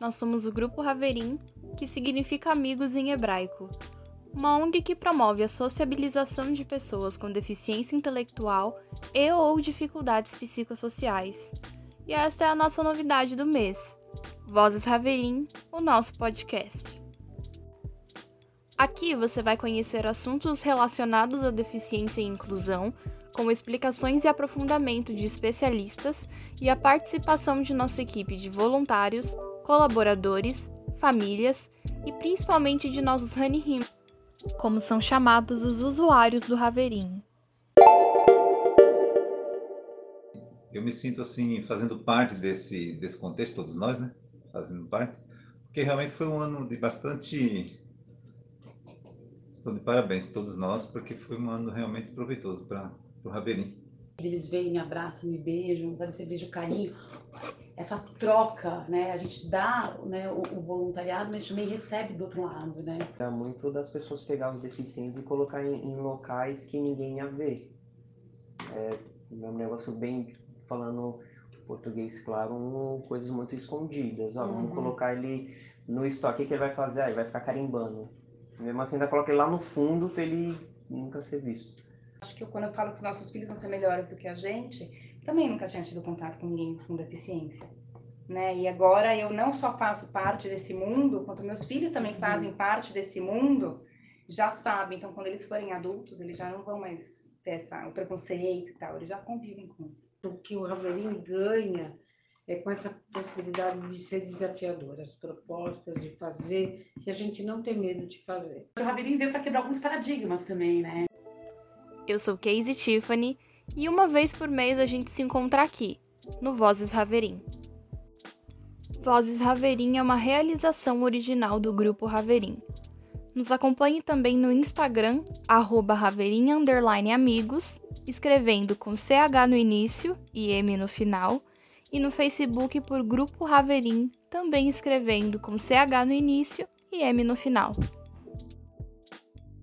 nós somos o Grupo Raverim, que significa amigos em hebraico, uma ONG que promove a sociabilização de pessoas com deficiência intelectual e ou dificuldades psicossociais. E essa é a nossa novidade do mês, Vozes Raverim, o nosso podcast. Aqui você vai conhecer assuntos relacionados à deficiência e inclusão, com explicações e aprofundamento de especialistas e a participação de nossa equipe de voluntários, colaboradores, famílias e principalmente de nossos Honeyhim, como são chamados os usuários do Raverim. Eu me sinto assim fazendo parte desse desse contexto, todos nós, né? Fazendo parte, porque realmente foi um ano de bastante Estou de parabéns todos nós, porque foi um ano realmente proveitoso para o Raverim. Eles vêm, me abraçam, me beijam, sabe? Você veja o carinho, essa troca, né? A gente dá né, o, o, voluntariado, mas também recebe do outro lado, né? É muito das pessoas pegar os deficientes e colocar em, em locais que ninguém ia ver. É, é um negócio bem, falando português claro, um, coisas muito escondidas. Ó, uhum. Vamos colocar ele no estoque, o que ele vai fazer? Aí vai ficar carimbando. Mesmo assim, ainda coloca ele lá no fundo para ele nunca ser visto. Acho que quando eu falo que os nossos filhos vão ser melhores do que a gente, também nunca tinha tido contato com ninguém com deficiência. Né? E agora eu não só faço parte desse mundo, quanto meus filhos também fazem uhum. parte desse mundo, já sabem. Então, quando eles forem adultos, eles já não vão mais ter essa, o preconceito e tal, eles já convivem com isso. O que o Raverim ganha é com essa possibilidade de ser desafiador, as propostas de fazer, que a gente não tem medo de fazer. O Raverim veio para quebrar alguns paradigmas também, né? Eu sou Casey Tiffany e uma vez por mês a gente se encontra aqui, no Vozes Raverim. Vozes Raverim é uma realização original do Grupo Raverim. Nos acompanhe também no Instagram, arroba Amigos, escrevendo com CH no início e M no final, e no Facebook por Grupo Raverim, também escrevendo com CH no início e M no final.